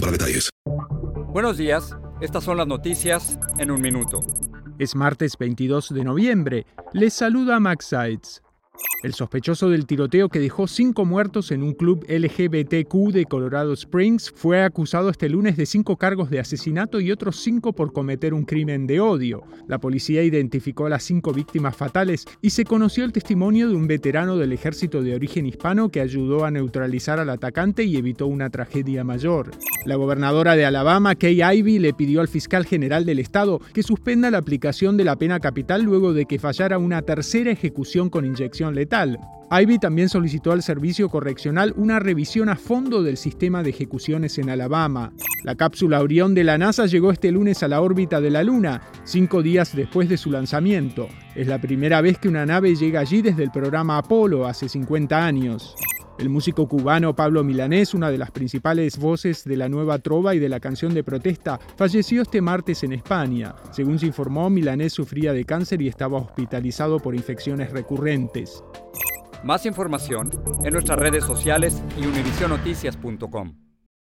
para detalles. Buenos días, estas son las noticias en un minuto. Es martes 22 de noviembre. Les saluda Max Sides. El sospechoso del tiroteo que dejó cinco muertos en un club LGBTQ de Colorado Springs fue acusado este lunes de cinco cargos de asesinato y otros cinco por cometer un crimen de odio. La policía identificó a las cinco víctimas fatales y se conoció el testimonio de un veterano del ejército de origen hispano que ayudó a neutralizar al atacante y evitó una tragedia mayor. La gobernadora de Alabama, Kay Ivey, le pidió al fiscal general del estado que suspenda la aplicación de la pena capital luego de que fallara una tercera ejecución con inyección letal Ivy también solicitó al Servicio Correccional una revisión a fondo del sistema de ejecuciones en Alabama. La cápsula Orión de la NASA llegó este lunes a la órbita de la Luna, cinco días después de su lanzamiento. Es la primera vez que una nave llega allí desde el programa Apolo hace 50 años. El músico cubano Pablo Milanés, una de las principales voces de la nueva trova y de la canción de protesta, falleció este martes en España. Según se informó, Milanés sufría de cáncer y estaba hospitalizado por infecciones recurrentes. Más información en nuestras redes sociales y univisionoticias.com.